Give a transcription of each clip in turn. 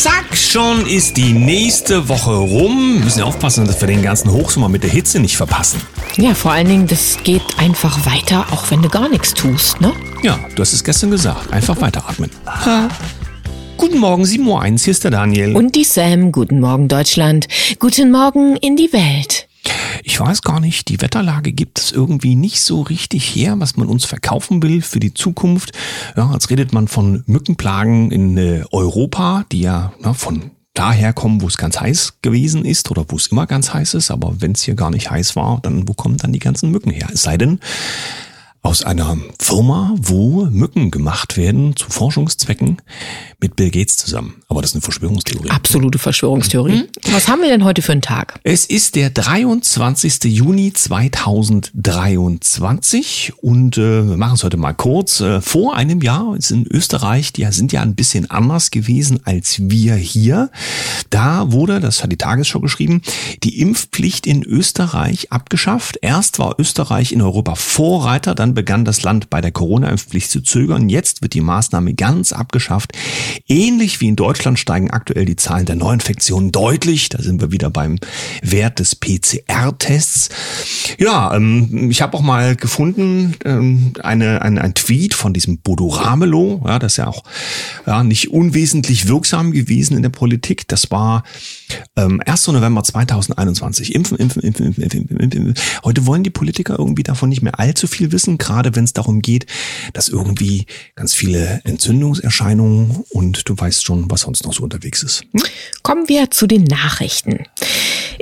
Zack, schon ist die nächste Woche rum. Wir müssen ja aufpassen, dass wir den ganzen Hochsommer mit der Hitze nicht verpassen. Ja, vor allen Dingen, das geht einfach weiter, auch wenn du gar nichts tust, ne? Ja, du hast es gestern gesagt. Einfach weiteratmen. Ha. Guten Morgen, 7.01 Uhr, hier ist der Daniel. Und die Sam, guten Morgen Deutschland, guten Morgen in die Welt. Ich weiß gar nicht, die Wetterlage gibt es irgendwie nicht so richtig her, was man uns verkaufen will für die Zukunft. Ja, als redet man von Mückenplagen in äh, Europa, die ja na, von daher kommen, wo es ganz heiß gewesen ist oder wo es immer ganz heiß ist. Aber wenn es hier gar nicht heiß war, dann wo kommen dann die ganzen Mücken her? Es sei denn, aus einer Firma, wo Mücken gemacht werden zu Forschungszwecken mit Bill Gates zusammen. Aber das ist eine Verschwörungstheorie. Absolute Verschwörungstheorie. Mhm. Was haben wir denn heute für einen Tag? Es ist der 23. Juni 2023 und äh, wir machen es heute mal kurz. Äh, vor einem Jahr ist in Österreich, die sind ja ein bisschen anders gewesen als wir hier. Da wurde, das hat die Tagesschau geschrieben, die Impfpflicht in Österreich abgeschafft. Erst war Österreich in Europa Vorreiter, dann begann das Land bei der Corona-Impfpflicht zu zögern. Jetzt wird die Maßnahme ganz abgeschafft. Ähnlich wie in Deutschland steigen aktuell die Zahlen der Neuinfektionen deutlich. Da sind wir wieder beim Wert des PCR-Tests. Ja, ähm, ich habe auch mal gefunden, ähm, eine, ein, ein Tweet von diesem Bodo Ramelow, ja, das ist ja auch ja, nicht unwesentlich wirksam gewesen in der Politik. Das war ähm, 1. November 2021. Impfen, impfen, impfen, impfen, impfen, impfen, impfen. Heute wollen die Politiker irgendwie davon nicht mehr allzu viel wissen gerade wenn es darum geht, dass irgendwie ganz viele Entzündungserscheinungen und du weißt schon, was sonst noch so unterwegs ist. Kommen wir zu den Nachrichten.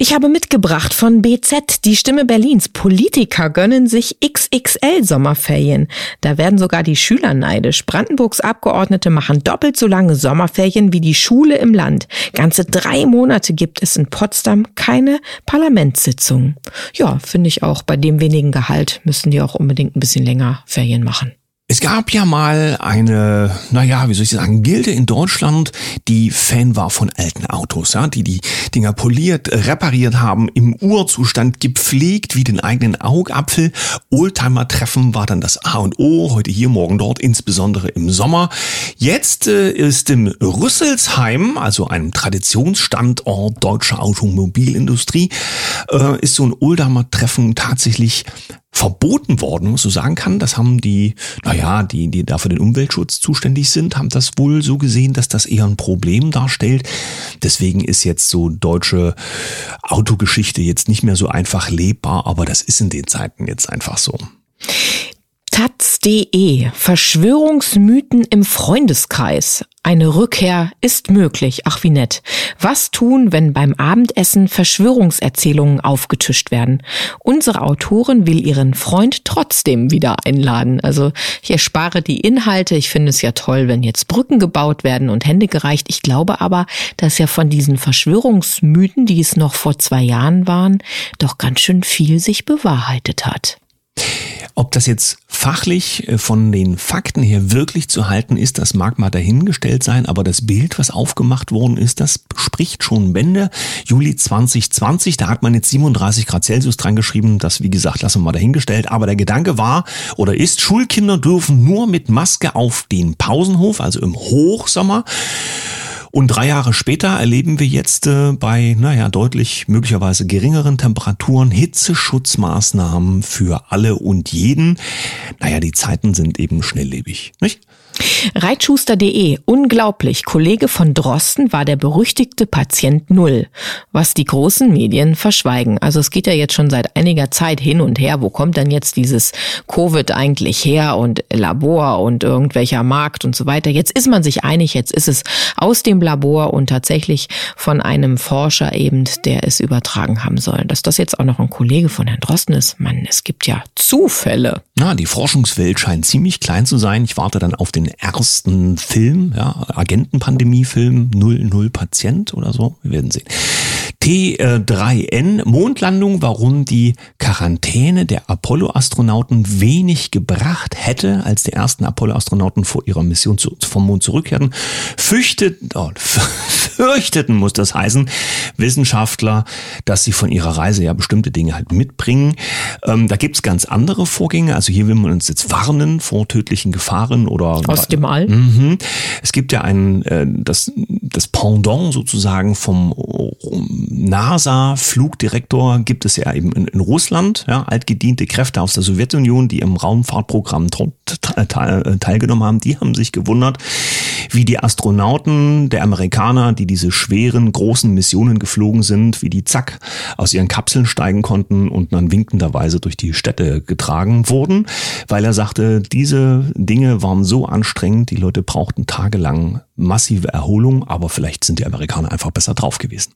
Ich habe mitgebracht von BZ die Stimme Berlins. Politiker gönnen sich XXL Sommerferien. Da werden sogar die Schüler neidisch. Brandenburgs Abgeordnete machen doppelt so lange Sommerferien wie die Schule im Land. Ganze drei Monate gibt es in Potsdam keine Parlamentssitzung. Ja, finde ich auch. Bei dem wenigen Gehalt müssen die auch unbedingt ein bisschen länger Ferien machen. Es gab ja mal eine, naja, wie soll ich sagen, Gilde in Deutschland, die Fan war von alten Autos, ja, die die Dinger poliert, repariert haben, im Urzustand gepflegt wie den eigenen Augapfel. Oldtimer-Treffen war dann das A und O, heute hier, morgen dort, insbesondere im Sommer. Jetzt äh, ist im Rüsselsheim, also einem Traditionsstandort deutscher Automobilindustrie, äh, ist so ein Oldtimer-Treffen tatsächlich verboten worden, was so sagen kann. Das haben die, naja, die, die da für den Umweltschutz zuständig sind, haben das wohl so gesehen, dass das eher ein Problem darstellt. Deswegen ist jetzt so deutsche Autogeschichte jetzt nicht mehr so einfach lebbar, aber das ist in den Zeiten jetzt einfach so. Taz.de Verschwörungsmythen im Freundeskreis. Eine Rückkehr ist möglich. Ach wie nett. Was tun, wenn beim Abendessen Verschwörungserzählungen aufgetischt werden? Unsere Autorin will ihren Freund trotzdem wieder einladen. Also ich erspare die Inhalte. Ich finde es ja toll, wenn jetzt Brücken gebaut werden und Hände gereicht. Ich glaube aber, dass ja von diesen Verschwörungsmythen, die es noch vor zwei Jahren waren, doch ganz schön viel sich bewahrheitet hat. Ob das jetzt fachlich äh, von den Fakten her wirklich zu halten ist, das mag mal dahingestellt sein, aber das Bild, was aufgemacht worden ist, das spricht schon Bände. Juli 2020, da hat man jetzt 37 Grad Celsius dran geschrieben, das wie gesagt, lassen wir mal dahingestellt, aber der Gedanke war oder ist, Schulkinder dürfen nur mit Maske auf den Pausenhof, also im Hochsommer. Und drei Jahre später erleben wir jetzt äh, bei, naja, deutlich möglicherweise geringeren Temperaturen Hitzeschutzmaßnahmen für alle und jeden. Naja, die Zeiten sind eben schnelllebig, nicht? Reitschuster.de. Unglaublich. Kollege von Drosten war der berüchtigte Patient Null. Was die großen Medien verschweigen. Also es geht ja jetzt schon seit einiger Zeit hin und her. Wo kommt denn jetzt dieses Covid eigentlich her und Labor und irgendwelcher Markt und so weiter? Jetzt ist man sich einig. Jetzt ist es aus dem Labor und tatsächlich von einem Forscher eben, der es übertragen haben soll. Dass das jetzt auch noch ein Kollege von Herrn Drosten ist. Mann, es gibt ja Zufälle. Na, die Forschungswelt scheint ziemlich klein zu sein. Ich warte dann auf den ersten Film, ja, Agentenpandemie-Film 00 Patient oder so. Wir werden sehen. T3N, Mondlandung, warum die Quarantäne der Apollo-Astronauten wenig gebracht hätte, als die ersten Apollo-Astronauten vor ihrer Mission zu, vom Mond zurückkehrten, fürchtet, oh, befürchteten, muss das heißen, Wissenschaftler, dass sie von ihrer Reise ja bestimmte Dinge halt mitbringen. Ähm, da gibt's ganz andere Vorgänge. Also hier will man uns jetzt warnen vor tödlichen Gefahren oder aus dem All. Mhm. Es gibt ja ein äh, das das Pendant sozusagen vom NASA-Flugdirektor gibt es ja eben in, in Russland, ja, altgediente Kräfte aus der Sowjetunion, die im Raumfahrtprogramm teilgenommen haben, die haben sich gewundert, wie die Astronauten der Amerikaner, die diese schweren, großen Missionen geflogen sind, wie die zack aus ihren Kapseln steigen konnten und dann winkenderweise durch die Städte getragen wurden, weil er sagte, diese Dinge waren so anstrengend, die Leute brauchten tagelang massive Erholung, aber vielleicht sind die Amerikaner einfach besser drauf gewesen.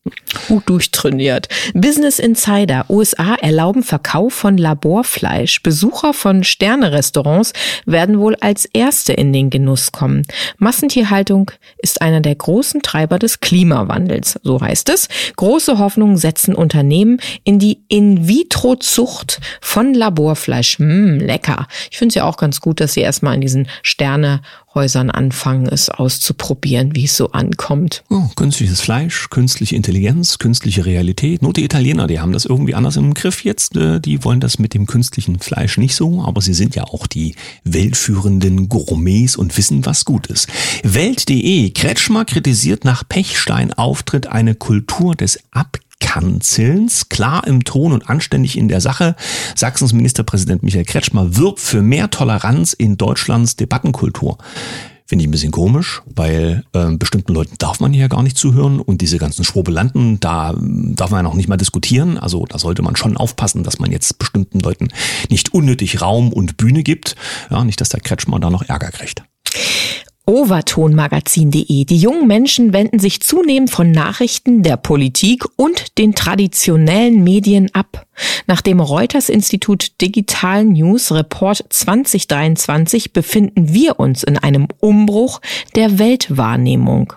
Gut durchtrainiert. Business Insider. USA erlauben Verkauf von Laborfleisch. Besucher von Sterne-Restaurants werden wohl als Erste in den Genuss kommen. Massentierhaltung ist einer der großen Treiber des Klimawandels, so heißt es. Große Hoffnungen setzen Unternehmen in die In-vitro-Zucht von Laborfleisch. Mmm, lecker. Ich finde es ja auch ganz gut, dass sie erstmal in diesen Sterne Häusern anfangen, es auszuprobieren, wie es so ankommt. Oh, künstliches Fleisch, künstliche Intelligenz, künstliche Realität. Nur die Italiener, die haben das irgendwie anders im Griff jetzt. Äh, die wollen das mit dem künstlichen Fleisch nicht so, aber sie sind ja auch die weltführenden Gourmets und wissen, was gut ist. Welt.de, Kretschmer kritisiert nach Pechstein-Auftritt eine Kultur des Ab Kanzelns, klar im Ton und anständig in der Sache. Sachsens Ministerpräsident Michael Kretschmer wirbt für mehr Toleranz in Deutschlands Debattenkultur. Finde ich ein bisschen komisch, weil äh, bestimmten Leuten darf man hier gar nicht zuhören und diese ganzen Schwobelanten, da darf man ja noch nicht mal diskutieren. Also da sollte man schon aufpassen, dass man jetzt bestimmten Leuten nicht unnötig Raum und Bühne gibt. Ja, nicht, dass der Kretschmer da noch Ärger kriegt. Overtonmagazin.de. Die jungen Menschen wenden sich zunehmend von Nachrichten der Politik und den traditionellen Medien ab. Nach dem Reuters Institut Digital News Report 2023 befinden wir uns in einem Umbruch der Weltwahrnehmung.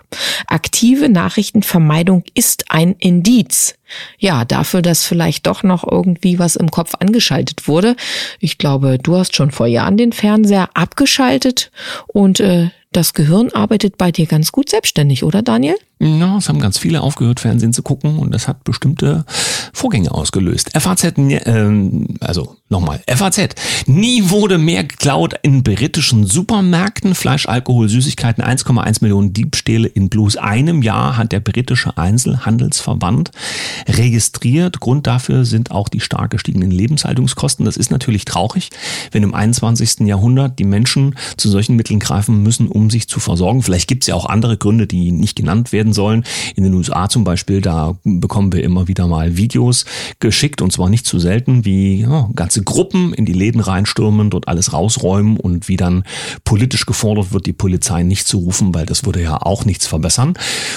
Aktive Nachrichtenvermeidung ist ein Indiz. Ja, dafür, dass vielleicht doch noch irgendwie was im Kopf angeschaltet wurde. Ich glaube, du hast schon vor Jahren den Fernseher abgeschaltet und äh, das Gehirn arbeitet bei dir ganz gut selbstständig, oder Daniel? Ja, es haben ganz viele aufgehört, Fernsehen zu gucken und das hat bestimmte Vorgänge ausgelöst. FAZ, äh, also nochmal, FAZ. Nie wurde mehr geklaut in britischen Supermärkten. Fleisch, Alkohol, Süßigkeiten, 1,1 Millionen Diebstähle in bloß einem Jahr hat der britische Einzelhandelsverband registriert. Grund dafür sind auch die stark gestiegenen Lebenshaltungskosten. Das ist natürlich traurig, wenn im 21. Jahrhundert die Menschen zu solchen Mitteln greifen müssen, um sich zu versorgen. Vielleicht gibt es ja auch andere Gründe, die nicht genannt werden werden sollen. In den USA zum Beispiel, da bekommen wir immer wieder mal Videos geschickt und zwar nicht zu selten, wie ja, ganze Gruppen in die Läden reinstürmen, dort alles rausräumen und wie dann politisch gefordert wird, die Polizei nicht zu rufen, weil das würde ja auch nichts verbessern.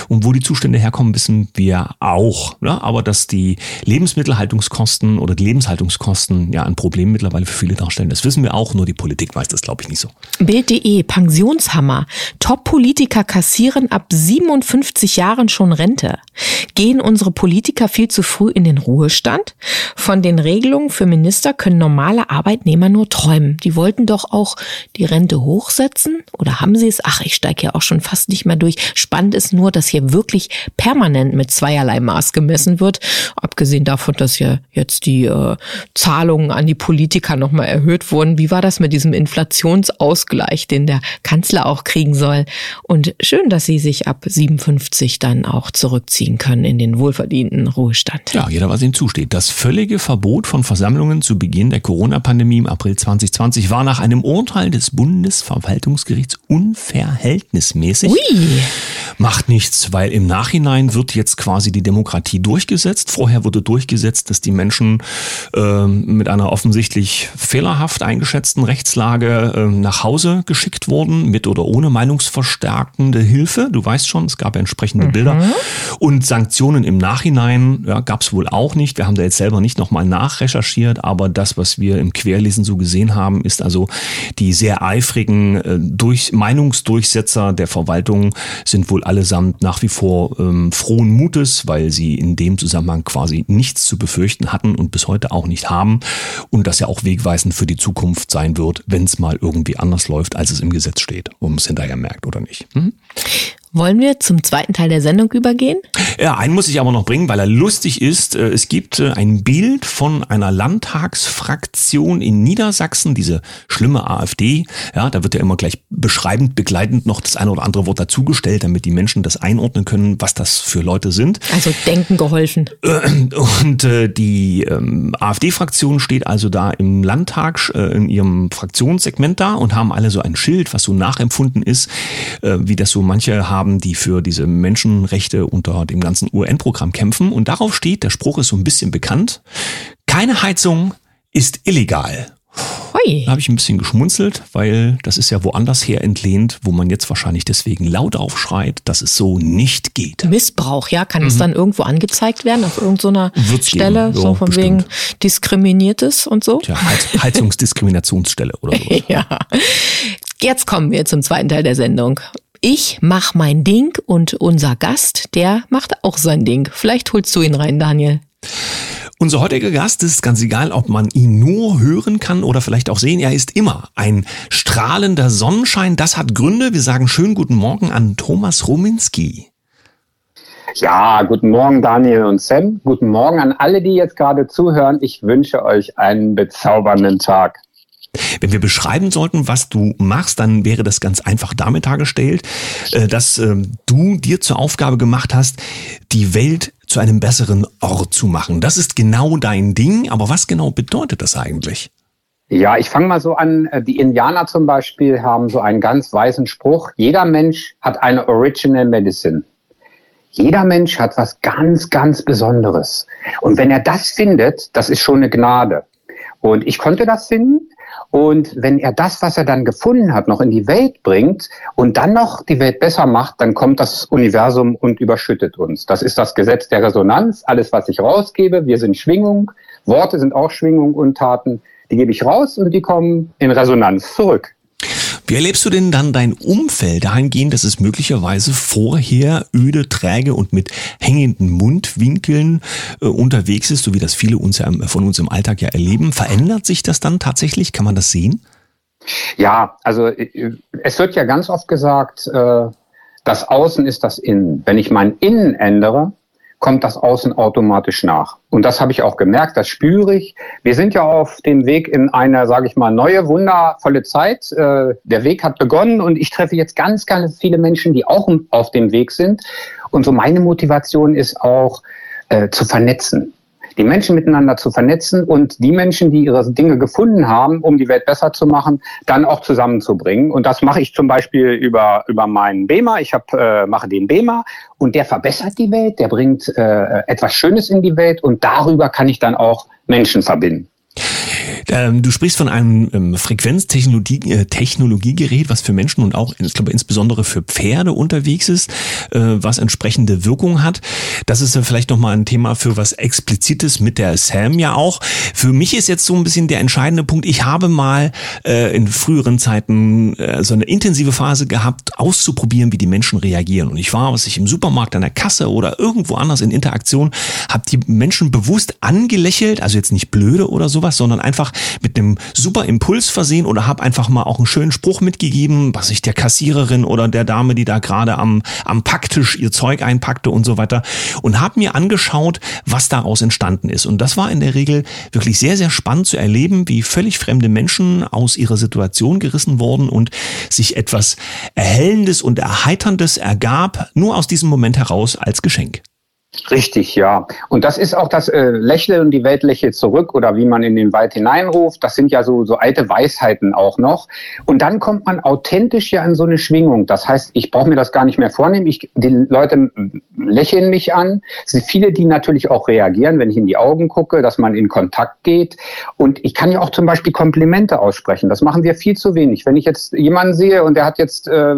Und wo die Zustände herkommen, wissen wir auch. Ja, aber dass die Lebensmittelhaltungskosten oder die Lebenshaltungskosten ja ein Problem mittlerweile für viele darstellen, das wissen wir auch, nur die Politik weiß das, glaube ich, nicht so. Bild.de, Pensionshammer. Top-Politiker kassieren ab 57 50 Jahren schon Rente? Gehen unsere Politiker viel zu früh in den Ruhestand? Von den Regelungen für Minister können normale Arbeitnehmer nur träumen. Die wollten doch auch die Rente hochsetzen? Oder haben sie es? Ach, ich steige ja auch schon fast nicht mehr durch. Spannend ist nur, dass hier wirklich permanent mit zweierlei Maß gemessen wird. Abgesehen davon, dass ja jetzt die äh, Zahlungen an die Politiker nochmal erhöht wurden. Wie war das mit diesem Inflationsausgleich, den der Kanzler auch kriegen soll? Und schön, dass sie sich ab 57 50 dann auch zurückziehen können in den wohlverdienten Ruhestand. Ja, jeder, was ihm zusteht. Das völlige Verbot von Versammlungen zu Beginn der Corona-Pandemie im April 2020 war nach einem Urteil des Bundesverwaltungsgerichts unverhältnismäßig. Ui. Macht nichts, weil im Nachhinein wird jetzt quasi die Demokratie durchgesetzt. Vorher wurde durchgesetzt, dass die Menschen äh, mit einer offensichtlich fehlerhaft eingeschätzten Rechtslage äh, nach Hause geschickt wurden, mit oder ohne meinungsverstärkende Hilfe. Du weißt schon, es gab entsprechend entsprechende mhm. Bilder. Und Sanktionen im Nachhinein ja, gab es wohl auch nicht. Wir haben da jetzt selber nicht nochmal nachrecherchiert, aber das, was wir im Querlesen so gesehen haben, ist also die sehr eifrigen äh, durch Meinungsdurchsetzer der Verwaltung sind wohl allesamt nach wie vor ähm, frohen Mutes, weil sie in dem Zusammenhang quasi nichts zu befürchten hatten und bis heute auch nicht haben und das ja auch wegweisend für die Zukunft sein wird, wenn es mal irgendwie anders läuft, als es im Gesetz steht, ob es hinterher merkt oder nicht. Hm? Wollen wir zum zweiten Teil der Sendung übergehen? Ja, einen muss ich aber noch bringen, weil er lustig ist. Äh, es gibt äh, ein Bild von einer Landtagsfraktion in Niedersachsen, diese schlimme AfD. Ja, da wird ja immer gleich beschreibend, begleitend noch das eine oder andere Wort dazugestellt, damit die Menschen das einordnen können, was das für Leute sind. Also denken geholfen. Und äh, die ähm, AfD-Fraktion steht also da im Landtag in ihrem Fraktionssegment da und haben alle so ein Schild, was so nachempfunden ist, wie das so manche haben haben, die für diese Menschenrechte unter dem ganzen UN-Programm kämpfen. Und darauf steht, der Spruch ist so ein bisschen bekannt, keine Heizung ist illegal. Hui. Da habe ich ein bisschen geschmunzelt, weil das ist ja woanders her entlehnt, wo man jetzt wahrscheinlich deswegen laut aufschreit, dass es so nicht geht. Missbrauch, ja, kann mhm. es dann irgendwo angezeigt werden auf irgendeiner Stelle, geben. so von bestimmt. wegen diskriminiertes und so? Tja, Heiz Heizungsdiskriminationsstelle oder so. ja. Jetzt kommen wir zum zweiten Teil der Sendung. Ich mach mein Ding und unser Gast, der macht auch sein Ding. Vielleicht holst du ihn rein, Daniel. Unser heutiger Gast ist ganz egal, ob man ihn nur hören kann oder vielleicht auch sehen. Er ist immer ein strahlender Sonnenschein. Das hat Gründe. Wir sagen schönen guten Morgen an Thomas Rominski. Ja, guten Morgen Daniel und Sam. Guten Morgen an alle, die jetzt gerade zuhören. Ich wünsche euch einen bezaubernden Tag. Wenn wir beschreiben sollten, was du machst, dann wäre das ganz einfach damit dargestellt, äh, dass ähm, du dir zur Aufgabe gemacht hast, die Welt zu einem besseren Ort zu machen. Das ist genau dein Ding, aber was genau bedeutet das eigentlich? Ja, ich fange mal so an. Äh, die Indianer zum Beispiel haben so einen ganz weisen Spruch. Jeder Mensch hat eine Original Medicine. Jeder Mensch hat was ganz, ganz Besonderes. Und wenn er das findet, das ist schon eine Gnade. Und ich konnte das finden. Und wenn er das, was er dann gefunden hat, noch in die Welt bringt und dann noch die Welt besser macht, dann kommt das Universum und überschüttet uns. Das ist das Gesetz der Resonanz. Alles, was ich rausgebe, wir sind Schwingung. Worte sind auch Schwingung und Taten. Die gebe ich raus und die kommen in Resonanz zurück. Wie erlebst du denn dann dein Umfeld dahingehend, dass es möglicherweise vorher öde, träge und mit hängenden Mundwinkeln äh, unterwegs ist, so wie das viele uns von uns im Alltag ja erleben? Verändert sich das dann tatsächlich? Kann man das sehen? Ja, also äh, es wird ja ganz oft gesagt, äh, das Außen ist das Innen. Wenn ich mein Innen ändere, kommt das Außen automatisch nach. Und das habe ich auch gemerkt, das spüre ich. Wir sind ja auf dem Weg in eine, sage ich mal, neue, wundervolle Zeit. Äh, der Weg hat begonnen und ich treffe jetzt ganz, ganz viele Menschen, die auch auf dem Weg sind. Und so meine Motivation ist auch äh, zu vernetzen die Menschen miteinander zu vernetzen und die Menschen, die ihre Dinge gefunden haben, um die Welt besser zu machen, dann auch zusammenzubringen. Und das mache ich zum Beispiel über, über meinen BEMA. Ich hab, äh, mache den BEMA und der verbessert die Welt, der bringt äh, etwas Schönes in die Welt und darüber kann ich dann auch Menschen verbinden. Ähm, du sprichst von einem ähm, Frequenztechnologiegerät, äh, was für Menschen und auch, ich glaube, insbesondere für Pferde unterwegs ist, äh, was entsprechende Wirkung hat. Das ist ja vielleicht nochmal ein Thema für was Explizites mit der Sam ja auch. Für mich ist jetzt so ein bisschen der entscheidende Punkt. Ich habe mal äh, in früheren Zeiten äh, so eine intensive Phase gehabt, auszuprobieren, wie die Menschen reagieren. Und ich war, was ich im Supermarkt an der Kasse oder irgendwo anders in Interaktion, habe die Menschen bewusst angelächelt, also jetzt nicht blöde oder sowas, sondern einfach mit einem super Impuls versehen oder habe einfach mal auch einen schönen Spruch mitgegeben, was ich der Kassiererin oder der Dame, die da gerade am, am Packtisch ihr Zeug einpackte und so weiter und habe mir angeschaut, was daraus entstanden ist. Und das war in der Regel wirklich sehr, sehr spannend zu erleben, wie völlig fremde Menschen aus ihrer Situation gerissen wurden und sich etwas Erhellendes und Erheiterndes ergab, nur aus diesem Moment heraus als Geschenk. Richtig, ja. Und das ist auch das äh, Lächeln und die Welt lächelt zurück oder wie man in den Wald hineinruft. Das sind ja so, so alte Weisheiten auch noch. Und dann kommt man authentisch ja in so eine Schwingung. Das heißt, ich brauche mir das gar nicht mehr vornehmen. Ich, die Leute lächeln mich an. Es sind viele, die natürlich auch reagieren, wenn ich in die Augen gucke, dass man in Kontakt geht. Und ich kann ja auch zum Beispiel Komplimente aussprechen. Das machen wir viel zu wenig. Wenn ich jetzt jemanden sehe und der hat jetzt äh,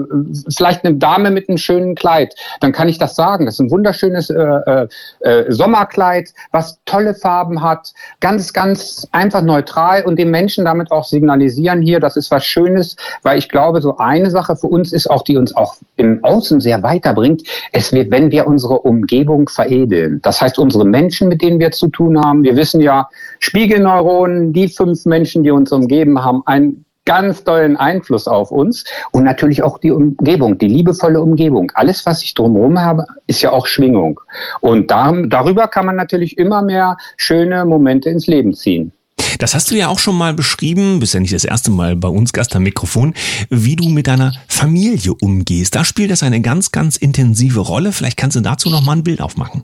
vielleicht eine Dame mit einem schönen Kleid, dann kann ich das sagen. Das ist ein wunderschönes äh, äh, äh, Sommerkleid, was tolle Farben hat, ganz, ganz einfach neutral und den Menschen damit auch signalisieren hier, das ist was Schönes, weil ich glaube, so eine Sache für uns ist auch, die uns auch im Außen sehr weiterbringt, es wird, wenn wir unsere Umgebung veredeln. Das heißt, unsere Menschen, mit denen wir zu tun haben, wir wissen ja, Spiegelneuronen, die fünf Menschen, die uns umgeben, haben ein ganz tollen Einfluss auf uns und natürlich auch die Umgebung, die liebevolle Umgebung. Alles, was ich drumherum habe, ist ja auch Schwingung. Und da, darüber kann man natürlich immer mehr schöne Momente ins Leben ziehen. Das hast du ja auch schon mal beschrieben, bist ja nicht das erste Mal bei uns Gast am Mikrofon, wie du mit deiner Familie umgehst. Da spielt das eine ganz, ganz intensive Rolle. Vielleicht kannst du dazu noch mal ein Bild aufmachen.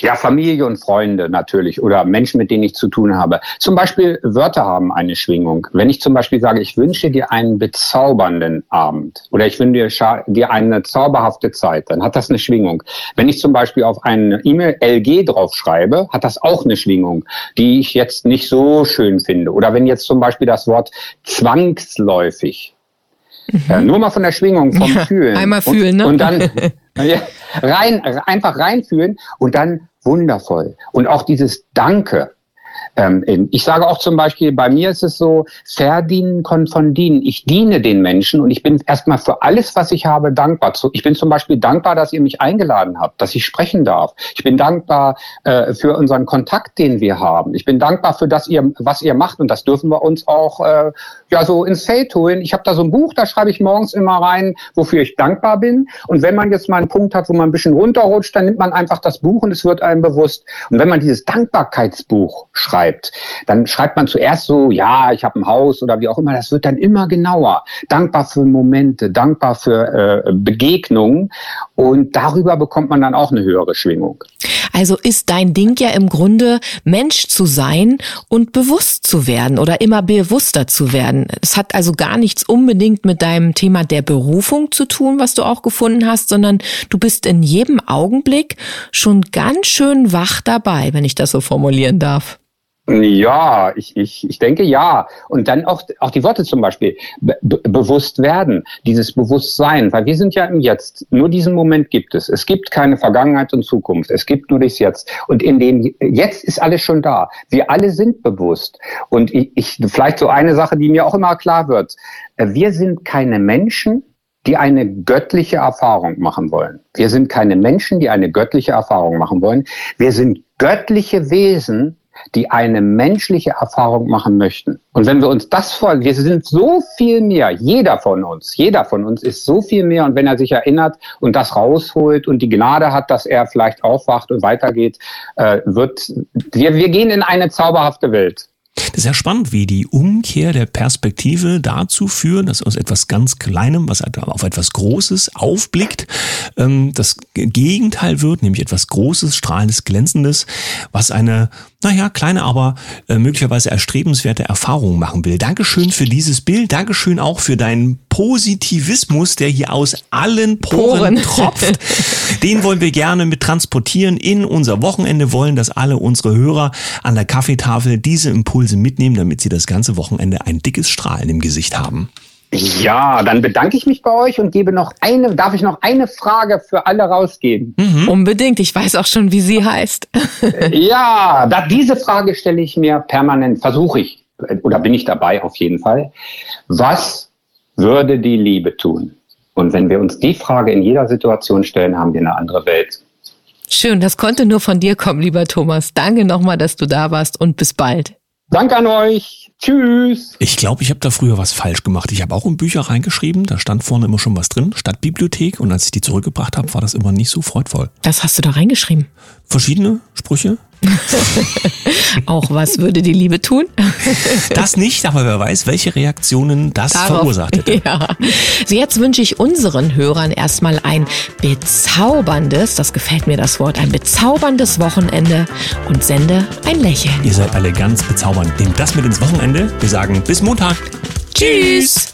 Ja, Familie und Freunde natürlich oder Menschen, mit denen ich zu tun habe. Zum Beispiel Wörter haben eine Schwingung. Wenn ich zum Beispiel sage, ich wünsche dir einen bezaubernden Abend oder ich wünsche dir eine zauberhafte Zeit, dann hat das eine Schwingung. Wenn ich zum Beispiel auf eine E-Mail LG draufschreibe, hat das auch eine Schwingung, die ich jetzt nicht so schön finde. Oder wenn jetzt zum Beispiel das Wort zwangsläufig Mhm. Ja, nur mal von der Schwingung, vom ja, Fühlen. Einmal fühlen, und, ne? Und dann ja, rein, einfach reinfühlen und dann wundervoll. Und auch dieses Danke. Ähm, ich sage auch zum Beispiel, bei mir ist es so, verdienen dienen. Ich diene den Menschen und ich bin erstmal für alles, was ich habe, dankbar. Ich bin zum Beispiel dankbar, dass ihr mich eingeladen habt, dass ich sprechen darf. Ich bin dankbar äh, für unseren Kontakt, den wir haben. Ich bin dankbar für das, ihr, was ihr macht und das dürfen wir uns auch äh, ja so ins Feld holen. Ich habe da so ein Buch, da schreibe ich morgens immer rein, wofür ich dankbar bin. Und wenn man jetzt mal einen Punkt hat, wo man ein bisschen runterrutscht, dann nimmt man einfach das Buch und es wird einem bewusst. Und wenn man dieses Dankbarkeitsbuch schreibt, dann schreibt man zuerst so, ja, ich habe ein Haus oder wie auch immer. Das wird dann immer genauer. Dankbar für Momente, dankbar für äh, Begegnungen. Und darüber bekommt man dann auch eine höhere Schwingung. Also ist dein Ding ja im Grunde, Mensch zu sein und bewusst zu werden oder immer bewusster zu werden. Es hat also gar nichts unbedingt mit deinem Thema der Berufung zu tun, was du auch gefunden hast, sondern du bist in jedem Augenblick schon ganz schön wach dabei, wenn ich das so formulieren darf. Ja, ich, ich, ich denke ja. Und dann auch, auch die Worte zum Beispiel, be bewusst werden, dieses Bewusstsein, weil wir sind ja im Jetzt. Nur diesen Moment gibt es. Es gibt keine Vergangenheit und Zukunft. Es gibt nur das Jetzt. Und in dem Jetzt ist alles schon da. Wir alle sind bewusst. Und ich, ich vielleicht so eine Sache, die mir auch immer klar wird. Wir sind keine Menschen, die eine göttliche Erfahrung machen wollen. Wir sind keine Menschen, die eine göttliche Erfahrung machen wollen. Wir sind göttliche Wesen, die eine menschliche Erfahrung machen möchten. Und wenn wir uns das vor, wir sind so viel mehr, jeder von uns, jeder von uns ist so viel mehr. Und wenn er sich erinnert und das rausholt und die Gnade hat, dass er vielleicht aufwacht und weitergeht, äh, wird, wir, wir gehen in eine zauberhafte Welt. Das ist ja spannend, wie die Umkehr der Perspektive dazu führt, dass aus etwas ganz Kleinem, was auf etwas Großes aufblickt, ähm, das Gegenteil wird, nämlich etwas Großes, Strahlendes, Glänzendes, was eine naja, kleine, aber äh, möglicherweise erstrebenswerte Erfahrungen machen will. Dankeschön für dieses Bild. Dankeschön auch für deinen Positivismus, der hier aus allen Poren, Poren. tropft. Den wollen wir gerne mit transportieren in unser Wochenende, wollen, dass alle unsere Hörer an der Kaffeetafel diese Impulse mitnehmen, damit sie das ganze Wochenende ein dickes Strahlen im Gesicht haben. Ja, dann bedanke ich mich bei euch und gebe noch eine, darf ich noch eine Frage für alle rausgeben? Mhm. Unbedingt, ich weiß auch schon, wie sie heißt. ja, da, diese Frage stelle ich mir permanent, versuche ich, oder bin ich dabei auf jeden Fall. Was würde die Liebe tun? Und wenn wir uns die Frage in jeder Situation stellen, haben wir eine andere Welt. Schön, das konnte nur von dir kommen, lieber Thomas. Danke nochmal, dass du da warst und bis bald. Danke an euch. Tschüss. Ich glaube, ich habe da früher was falsch gemacht. Ich habe auch in Bücher reingeschrieben, da stand vorne immer schon was drin, Stadtbibliothek. Und als ich die zurückgebracht habe, war das immer nicht so freudvoll. Was hast du da reingeschrieben? Verschiedene Sprüche. auch was würde die Liebe tun? das nicht, aber wer weiß, welche Reaktionen das Darauf, verursacht hätte. Ja. So jetzt wünsche ich unseren Hörern erstmal ein bezauberndes, das gefällt mir das Wort, ein bezauberndes Wochenende und sende ein Lächeln. Ihr seid alle ganz bezaubernd. Nehmt das mit ins Wochenende. Wir sagen bis Montag. Tschüss.